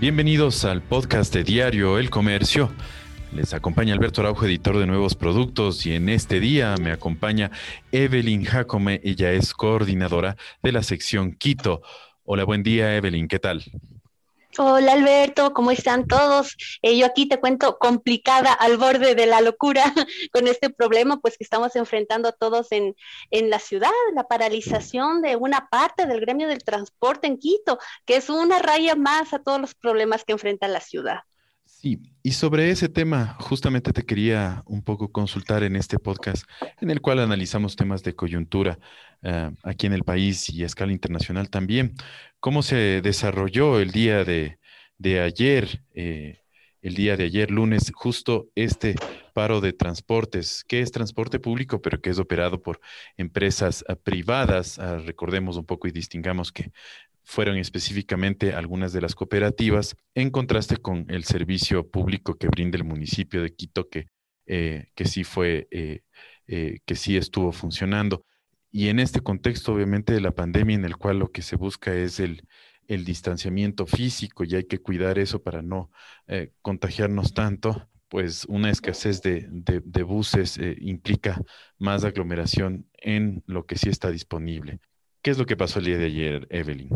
Bienvenidos al podcast de Diario El Comercio. Les acompaña Alberto Araujo, editor de nuevos productos, y en este día me acompaña Evelyn Jacome, ella es coordinadora de la sección Quito. Hola, buen día Evelyn, ¿qué tal? Hola Alberto, ¿cómo están todos? Eh, yo aquí te cuento complicada al borde de la locura con este problema, pues que estamos enfrentando todos en, en la ciudad, la paralización de una parte del gremio del transporte en Quito, que es una raya más a todos los problemas que enfrenta la ciudad. Sí, y sobre ese tema, justamente te quería un poco consultar en este podcast, en el cual analizamos temas de coyuntura uh, aquí en el país y a escala internacional también. ¿Cómo se desarrolló el día de, de ayer, eh, el día de ayer, lunes, justo este paro de transportes, que es transporte público, pero que es operado por empresas uh, privadas? Uh, recordemos un poco y distingamos que fueron específicamente algunas de las cooperativas, en contraste con el servicio público que brinda el municipio de Quito, que, eh, que sí fue, eh, eh, que sí estuvo funcionando. Y en este contexto, obviamente, de la pandemia, en el cual lo que se busca es el, el distanciamiento físico y hay que cuidar eso para no contagiarnos tanto, pues una escasez de, de, buses implica más aglomeración en lo que sí está disponible. ¿Qué es lo que pasó el día de ayer, Evelyn?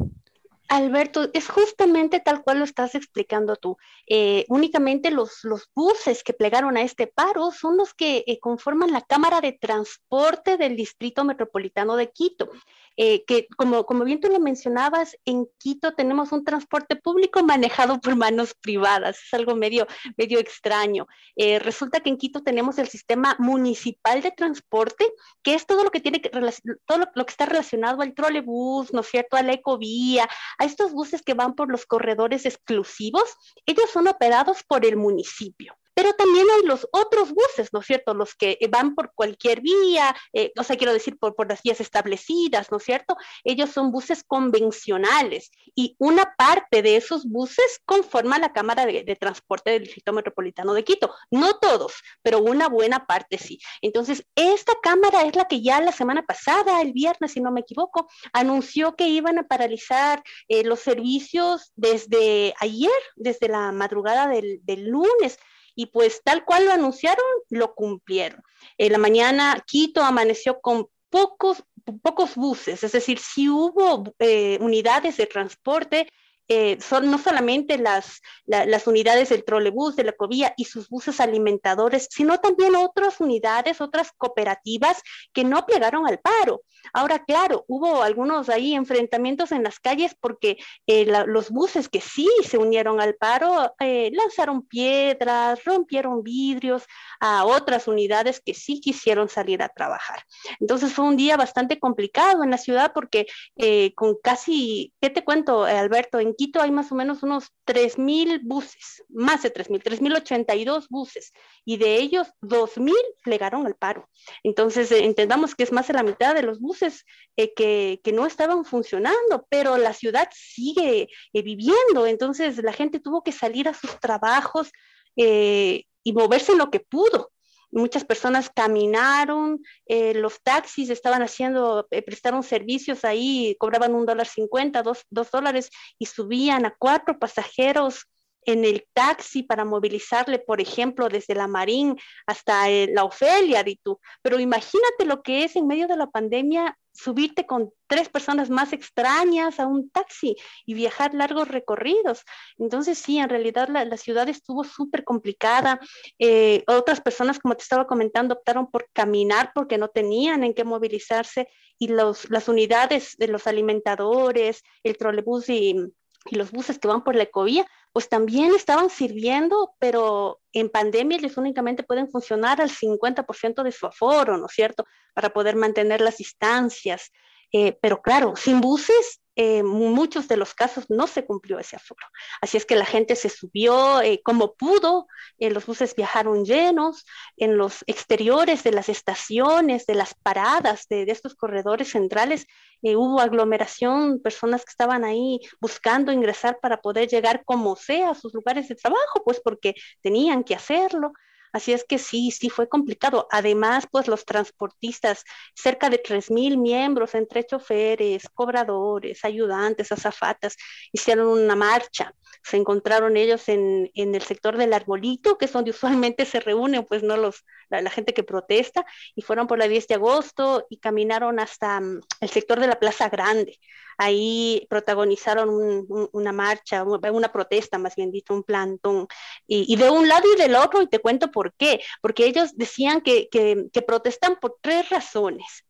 Alberto, es justamente tal cual lo estás explicando tú. Eh, únicamente los, los, buses que plegaron a este paro son los que eh, conforman la Cámara de Transporte del Distrito Metropolitano de Quito. Eh, que como, como bien tú lo mencionabas, en Quito tenemos un transporte público manejado por manos privadas. Es algo medio, medio extraño. Eh, resulta que en Quito tenemos el sistema municipal de transporte, que es todo lo que tiene que, todo lo, lo que está relacionado al trolebús, ¿no es cierto?, a la ecovía, a estos buses que van por los corredores exclusivos, ellos son operados por el municipio. Pero también hay los otros buses, ¿no es cierto? Los que van por cualquier vía, eh, o sea, quiero decir, por, por, las vías establecidas, ¿no es cierto? Ellos son buses convencionales y una parte de esos buses conforma la Cámara de, Transporte del Distrito Metropolitano de Quito. No todos, pero una buena parte sí. Entonces, esta Cámara es la que ya la semana pasada, el viernes, si no me equivoco, anunció que iban a paralizar eh, los servicios desde ayer, desde la madrugada del lunes y pues tal cual lo anunciaron, lo cumplieron. En la mañana Quito amaneció con pocos, pocos buses, es decir, si hubo eh, unidades de transporte, eh, son no solamente las, la, las unidades del trolebús, de la covía y sus buses alimentadores, sino también otras unidades, otras cooperativas que no plegaron al paro. Ahora, claro, hubo algunos ahí enfrentamientos en las calles porque eh, la, los buses que sí se unieron al paro eh, lanzaron piedras, rompieron vidrios a otras unidades que sí quisieron salir a trabajar. Entonces fue un día bastante complicado en la ciudad porque eh, con casi, ¿qué te cuento, Alberto? En Hay más o menos unos 3.000 buses, más de 3.000, 3.082 buses, y de ellos 2.000 plegaron al paro. Entonces, eh, entendamos que es más de la mitad de los buses eh, que, no estaban funcionando, pero la ciudad sigue eh, viviendo, entonces la gente tuvo que salir a sus trabajos y moverse en lo que pudo muchas personas caminaron, eh, los taxis estaban haciendo, eh, prestaron servicios ahí, cobraban un dólar cincuenta, dos, dos dólares y subían a cuatro pasajeros en el taxi para movilizarle, por ejemplo, desde la Marín hasta eh, la Ofelia, tú. Pero imagínate lo que es en medio de la pandemia subirte con tres personas más extrañas a un taxi y viajar largos recorridos. Entonces, sí, en realidad la, la ciudad estuvo súper complicada. Eh, otras personas, como te estaba comentando, optaron por caminar porque no tenían en qué movilizarse y las unidades de los alimentadores, el trolebús y, y los buses que van por la ecovía, pues también estaban sirviendo, pero en pandemia ellos únicamente pueden funcionar al 50% de su aforo, ¿no es cierto? Para poder mantener las distancias. Eh, pero claro, sin buses eh, muchos de los casos no se cumplió ese aforo. Así es que la gente se subió eh, como pudo, los buses viajaron llenos, en los exteriores de las estaciones, de las paradas de, de estos corredores centrales, eh, hubo aglomeración, personas que estaban ahí buscando ingresar para poder llegar como sea a sus lugares de trabajo, pues porque tenían que hacerlo. Así es que sí, sí fue complicado. Además, pues los transportistas, cerca de 3.000 miembros entre choferes, cobradores, ayudantes, azafatas, hicieron una marcha. Se encontraron ellos en, en el sector del arbolito, que es donde usualmente se reúnen, pues no los, la, gente que protesta, y fueron por la 10 de agosto y caminaron hasta mm, el sector de la Plaza Grande. Ahí protagonizaron una marcha, una protesta, más bien dicho, un plantón. Y, de un lado y del otro, y te cuento por qué. Porque ellos decían que, que protestan por tres razones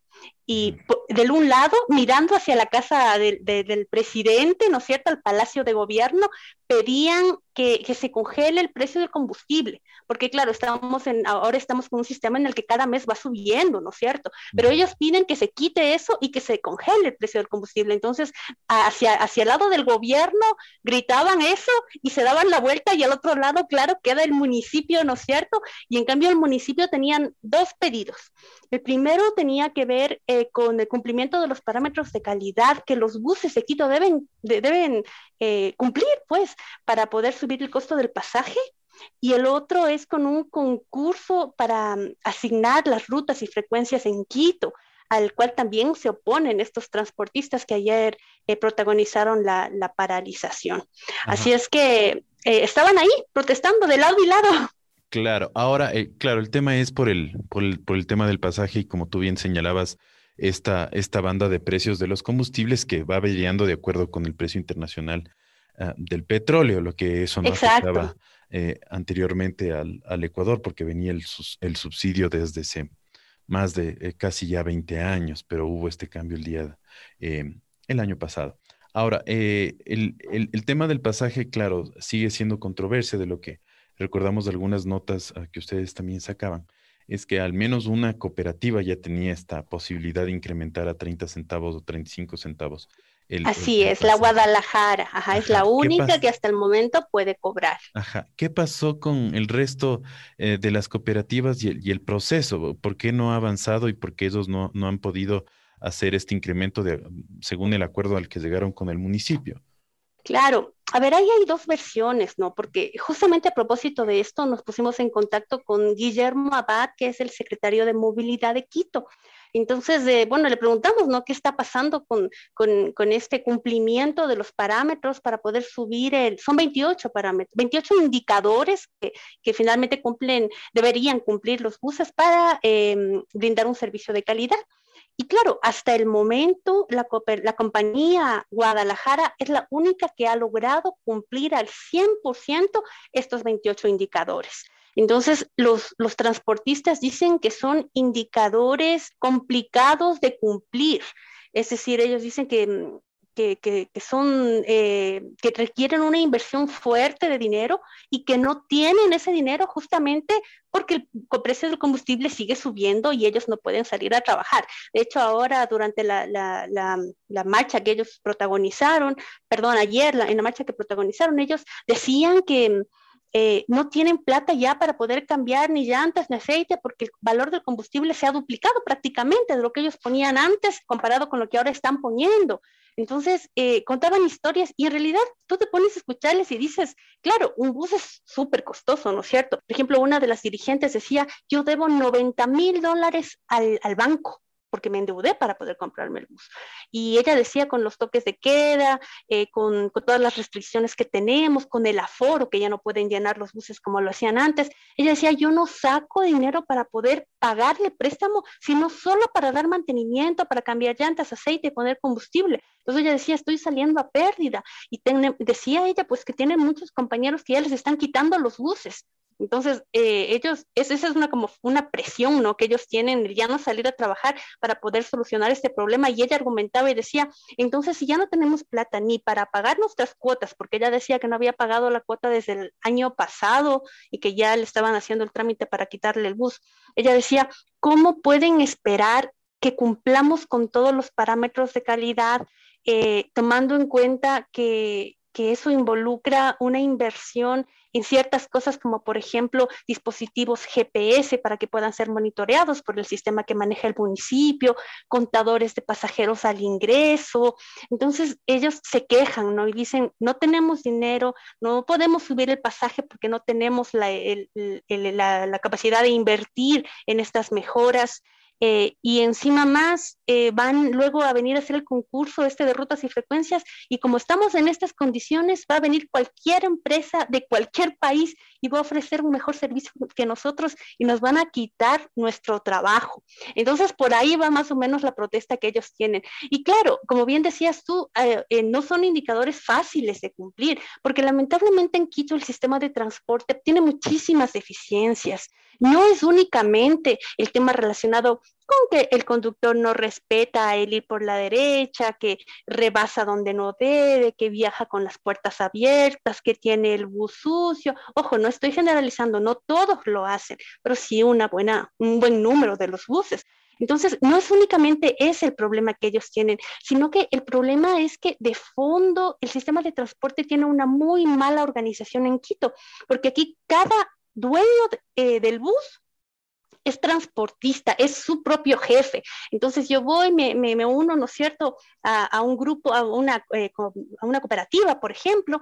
y del un lado, mirando hacia la casa del presidente, ¿no es cierto?, al Palacio de Gobierno, pedían que, se congele el precio del combustible, porque claro, estamos en, ahora estamos con un sistema en el que cada mes va subiendo, ¿no es cierto? Pero ellos piden que se quite eso y que se congele el precio del combustible. Entonces, hacia, hacia el lado del gobierno gritaban eso y se daban la vuelta y al otro lado, claro, queda el municipio, ¿no es cierto? Y en cambio el municipio tenían dos pedidos. El primero tenía que ver eh, con el cumplimiento de los parámetros de calidad que los buses de Quito deben, deben eh, cumplir, pues, para poder subir el costo del pasaje. Y el otro es con un concurso para mm, asignar las rutas y frecuencias en Quito, al cual también se oponen estos transportistas que ayer eh, protagonizaron la, paralización. Así es que estaban ahí protestando de lado y lado. Claro, ahora, claro, el tema es por el, por el, por el tema del pasaje y como tú bien señalabas, esta, esta banda de precios de los combustibles que va variando de acuerdo con el precio internacional ah, del petróleo, lo que eso no afectaba eh, anteriormente al, Ecuador porque venía el, el, subsidio desde hace más de eh, casi ya 20 años, pero hubo este cambio el día, eh, el año pasado. Ahora, el, el, tema del pasaje, claro, sigue siendo controversia de lo que recordamos de algunas notas ah, que ustedes también sacaban es que al menos una cooperativa ya tenía esta posibilidad de incrementar a 30 centavos o 35 centavos. Así es, la Guadalajara, ajá, es la única que hasta el momento puede cobrar. Ajá, ¿qué pasó con el resto eh, de las cooperativas y el, proceso? ¿Por qué no ha avanzado y por qué ellos no, no han podido hacer este incremento de, según el acuerdo al que llegaron con el municipio? Claro, a ver, ahí hay dos versiones, ¿no? Porque justamente a propósito de esto nos pusimos en contacto con Guillermo Abad, que es el secretario de Movilidad de Quito. Entonces, eh, bueno, le preguntamos, ¿no? ¿Qué está pasando con, con, este cumplimiento de los parámetros para poder subir el... Son 28 parámetros, 28 indicadores que, que finalmente cumplen, deberían cumplir los buses para em, brindar un servicio de calidad. Y claro, hasta el momento la, compañía Guadalajara es la única que ha logrado cumplir al 100% estos 28 indicadores. Entonces, los, los transportistas dicen que son indicadores complicados de cumplir. Es decir, ellos dicen que que, son, eh, que requieren una inversión fuerte de dinero y que no tienen ese dinero justamente porque el precio del combustible sigue subiendo y ellos no pueden salir a trabajar. De hecho, ahora durante la, la, la, marcha que ellos protagonizaron, perdón, ayer en la marcha que protagonizaron, ellos decían que eh, no tienen plata ya para poder cambiar ni llantas ni aceite porque el valor del combustible se ha duplicado prácticamente de lo que ellos ponían antes comparado con lo que ahora están poniendo. Entonces, eh, contaban historias y en realidad tú te pones a escucharles y dices, claro, un bus es súper costoso, ¿no es cierto? Por ejemplo, una de las dirigentes decía, yo debo 90 mil dólares al, al banco porque me endeudé para poder comprarme el bus. Y ella decía con los toques de queda, eh, con, todas las restricciones que tenemos, con el aforo, que ya no pueden llenar los buses como lo hacían antes, ella decía, yo no saco dinero para poder pagarle préstamo, sino solo para dar mantenimiento, para cambiar llantas, aceite, poner combustible. Entonces ella decía, estoy saliendo a pérdida. Y decía ella, pues que tienen muchos compañeros que ya les están quitando los buses. Entonces, eh, ellos, esa es una como una presión, ¿no? Que ellos tienen ya no salir a trabajar para poder solucionar este problema. Y ella argumentaba y decía, entonces, si ya no tenemos plata ni para pagar nuestras cuotas, porque ella decía que no había pagado la cuota desde el año pasado y que ya le estaban haciendo el trámite para quitarle el bus, ella decía, ¿cómo pueden esperar que cumplamos con todos los parámetros de calidad, eh, tomando en cuenta que que eso involucra una inversión en ciertas cosas como por ejemplo dispositivos GPS para que puedan ser monitoreados por el sistema que maneja el municipio, contadores de pasajeros al ingreso. Entonces ellos se quejan, ¿no? Y dicen, no tenemos dinero, no podemos subir el pasaje porque no tenemos la, la capacidad de invertir en estas mejoras. Eh, y encima más eh, van luego a venir a hacer el concurso este de rutas y frecuencias y como estamos en estas condiciones va a venir cualquier empresa de cualquier país y va a ofrecer un mejor servicio que nosotros y nos van a quitar nuestro trabajo. Entonces por ahí va más o menos la protesta que ellos tienen. Y claro, como bien decías tú, eh, no son indicadores fáciles de cumplir porque lamentablemente en Quito el sistema de transporte tiene muchísimas deficiencias. No es únicamente el tema relacionado con que el conductor no respeta el ir por la derecha, que rebasa donde no debe, que viaja con las puertas abiertas, que tiene el bus sucio. Ojo, no estoy generalizando, no todos lo hacen, pero sí una buena, un buen número de los buses. Entonces, no es únicamente ese el problema que ellos tienen, sino que el problema es que de fondo el sistema de transporte tiene una muy mala organización en Quito, porque aquí cada dueño eh, del bus es transportista, es su propio jefe. Entonces yo voy, me, me, uno, ¿no es cierto?, a, un grupo, a una, eh, a una cooperativa, por ejemplo,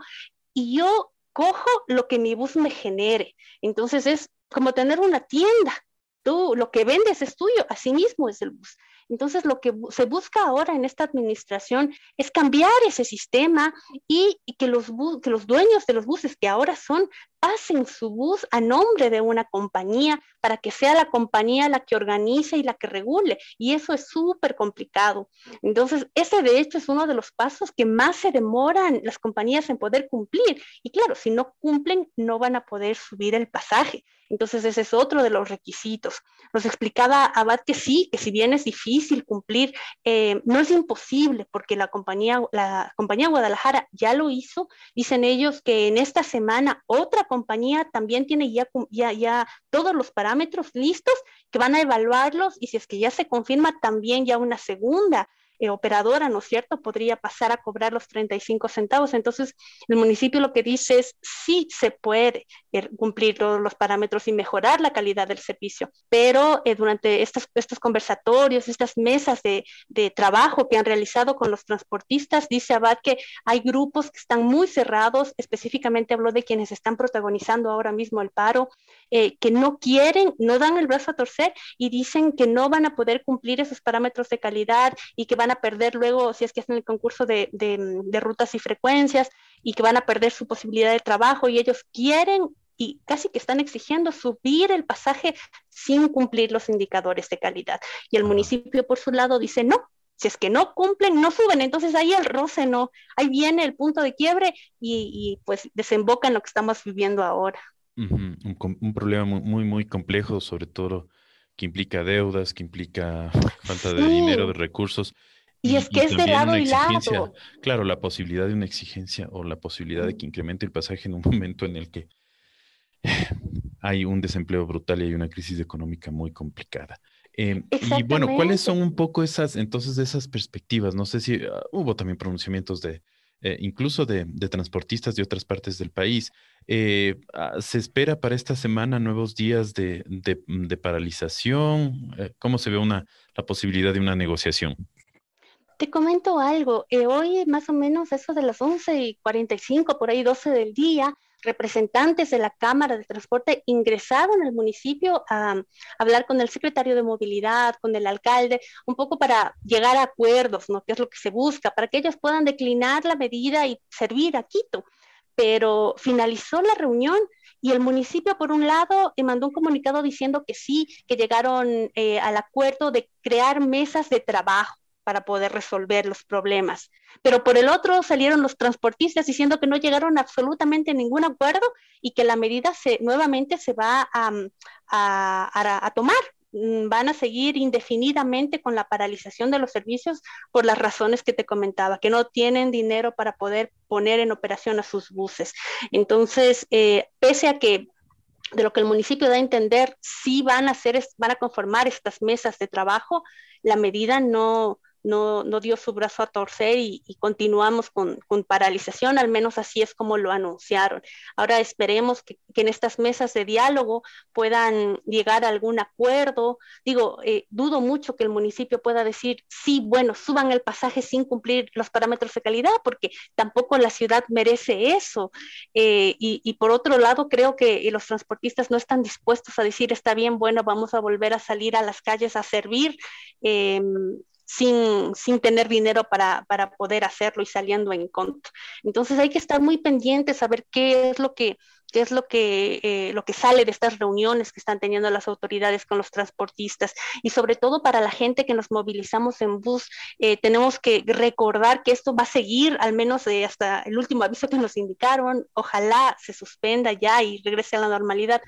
y yo cojo lo que mi bus me genere. Entonces es como tener una tienda. Tú lo que vendes es tuyo, así mismo es el bus. Entonces, lo que se busca ahora en esta administración es cambiar ese sistema y, que, los que los dueños de los buses, que ahora son, pasen su bus a nombre de una compañía para que sea la compañía la que organice y la que regule. Y eso es súper complicado. Entonces, ese de hecho es uno de los pasos que más se demoran las compañías en poder cumplir. Y claro, si no cumplen, no van a poder subir el pasaje. Entonces, ese es otro de los requisitos. Nos explicaba Abad que sí, que si bien es difícil cumplir, eh, no es imposible porque la compañía, la compañía Guadalajara ya lo hizo. Dicen ellos que en esta semana otra compañía también tiene ya, ya, ya todos los parámetros listos que van a evaluarlos y si es que ya se confirma también ya una segunda eh, operadora, ¿no es cierto?, podría pasar a cobrar los 35 centavos. Entonces, el municipio lo que dice es, sí se puede eh, cumplir todos los parámetros y mejorar la calidad del servicio, pero eh, durante estos, estos conversatorios, estas mesas de, de, trabajo que han realizado con los transportistas, dice Abad que hay grupos que están muy cerrados, específicamente habló de quienes están protagonizando ahora mismo el paro, que no quieren, no dan el brazo a torcer y dicen que no van a poder cumplir esos parámetros de calidad y que van a perder luego, si es que hacen el concurso de, de, rutas y frecuencias, y que van a perder su posibilidad de trabajo, y ellos quieren y casi que están exigiendo subir el pasaje sin cumplir los indicadores de calidad. Y el municipio, por su lado, dice no. Si es que no cumplen, no suben. Entonces ahí el roce no, ahí viene el punto de quiebre y, y pues desemboca en lo que estamos viviendo ahora. un, un, problema muy, muy, muy complejo, sobre todo que implica deudas, que implica falta de dinero, de recursos. Y, es que es de lado y lado. Claro, la posibilidad de una exigencia o la posibilidad de que incremente el pasaje en un momento en el que hay un desempleo brutal y hay una crisis económica muy complicada. Em, y bueno, ¿cuáles son un poco esas, entonces, esas perspectivas? No sé si ah, hubo también pronunciamientos de, eh, incluso de, transportistas de otras partes del país. Eh, ah, ¿Se espera para esta semana nuevos días de, paralización? Eh, ¿Cómo se ve una, la posibilidad de una negociación? Te comento algo. hoy, más o menos, eso de las 11 y 45, por ahí 12 del día, representantes de la Cámara de Transporte ingresaron al municipio a, hablar con el secretario de Movilidad, con el alcalde, un poco para llegar a acuerdos, ¿no? ¿Qué es lo que se busca? Para que ellos puedan declinar la medida y servir a Quito. Pero finalizó la reunión y el municipio, por un lado, eh, mandó un comunicado diciendo que sí, que llegaron eh, al acuerdo de crear mesas de trabajo para poder resolver los problemas. Pero por el otro salieron los transportistas diciendo que no llegaron absolutamente a ningún acuerdo y que la medida se, nuevamente se va a, a, a tomar mm, van a seguir indefinidamente con la paralización de los servicios por las razones que te comentaba, que no tienen dinero para poder poner en operación a sus buses. Entonces, eh, pese a que de lo que el municipio da a entender, sí van a hacer, van a conformar estas mesas de trabajo, la medida no, no, no dio su brazo a torcer y, continuamos con, con, paralización, al menos así es como lo anunciaron. Ahora esperemos que, que en estas mesas de diálogo puedan llegar a algún acuerdo. Digo, eh, dudo mucho que el municipio pueda decir, sí, bueno, suban el pasaje sin cumplir los parámetros de calidad, porque tampoco la ciudad merece eso. Eh, y, y, por otro lado, creo que los transportistas no están dispuestos a decir, está bien, bueno, vamos a volver a salir a las calles a servir. Eh, sin, sin tener dinero para, para, poder hacerlo y saliendo en contra. Entonces hay que estar muy pendientes a ver qué es lo que qué es lo que, eh, lo que sale de estas reuniones que están teniendo las autoridades con los transportistas y sobre todo para la gente que nos movilizamos en bus, eh, tenemos que recordar que esto va a seguir al menos hasta el último aviso que nos indicaron, ojalá se suspenda ya y regrese a la normalidad.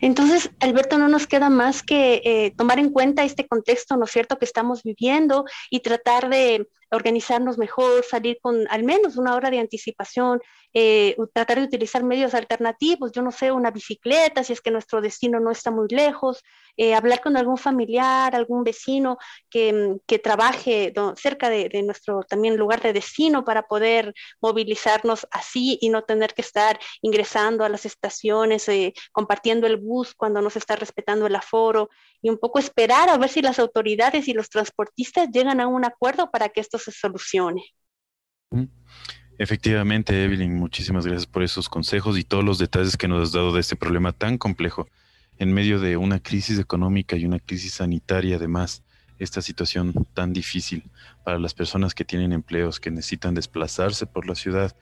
Entonces, Alberto, no nos queda más que eh, tomar en cuenta este contexto, ¿no es cierto?, que estamos viviendo y tratar de organizarnos mejor, salir con al menos una hora de anticipación, eh, tratar de utilizar medios alternativos, yo no sé, una bicicleta, si es que nuestro destino no está muy lejos, eh, hablar con algún familiar, algún vecino que, mm, que trabaje cerca de, de, nuestro también lugar de destino para poder movilizarnos así y no tener que estar ingresando a las estaciones, eh, compartiendo el bus cuando no se está respetando el aforo y un poco esperar a ver si las autoridades y los transportistas llegan a un acuerdo para que esto se solucione. Efectivamente, Evelyn, muchísimas gracias por esos consejos y todos los detalles que nos has dado de este problema tan complejo en medio de una crisis económica y una crisis sanitaria, además, esta situación tan difícil para las personas que tienen empleos, que necesitan desplazarse por la ciudad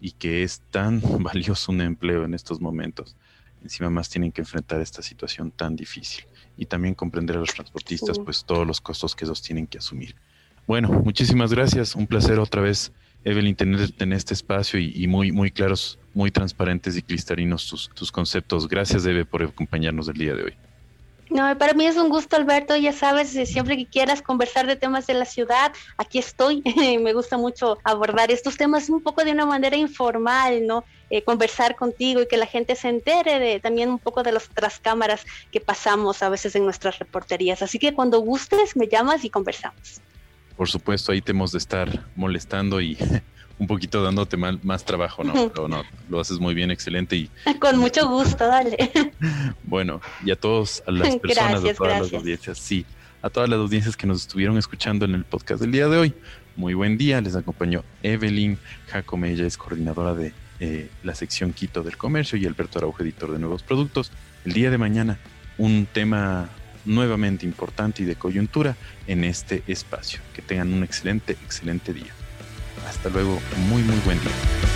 y que es tan valioso un empleo en estos momentos. Encima más tienen que enfrentar esta situación tan difícil y también comprender a los transportistas, pues todos los costos que ellos tienen que asumir. Bueno, muchísimas gracias. Un placer otra vez, Evelyn, tenerte en este espacio y, muy, muy claros, muy transparentes y cristalinos tus, tus conceptos. Gracias, Eve, por acompañarnos el día de hoy. No, para mí es un gusto, Alberto. Ya sabes, eh, siempre que quieras conversar de temas de la ciudad, aquí estoy. Me gusta mucho abordar estos temas un poco de una manera informal, ¿no? Eh, conversar contigo y que la gente se entere de también un poco de las otras cámaras que pasamos a veces en nuestras reporterías. Así que cuando gustes, me llamas y conversamos por supuesto, ahí te hemos de estar molestando y un poquito dándote más trabajo, ¿no? Pero no, lo haces muy bien, excelente y... Con mucho gusto, dale. Bueno, y a todos, a las personas, a todas las audiencias, sí, a todas las audiencias que nos estuvieron escuchando en el podcast del día de hoy. Muy buen día, les acompañó Evelyn Jacome, ella es coordinadora de eh, la sección Quito del Comercio y Alberto Araujo, editor de nuevos productos. El día de mañana, un tema nuevamente importante y de coyuntura en este espacio. Que tengan un excelente, excelente día. Hasta luego, muy, muy buen día.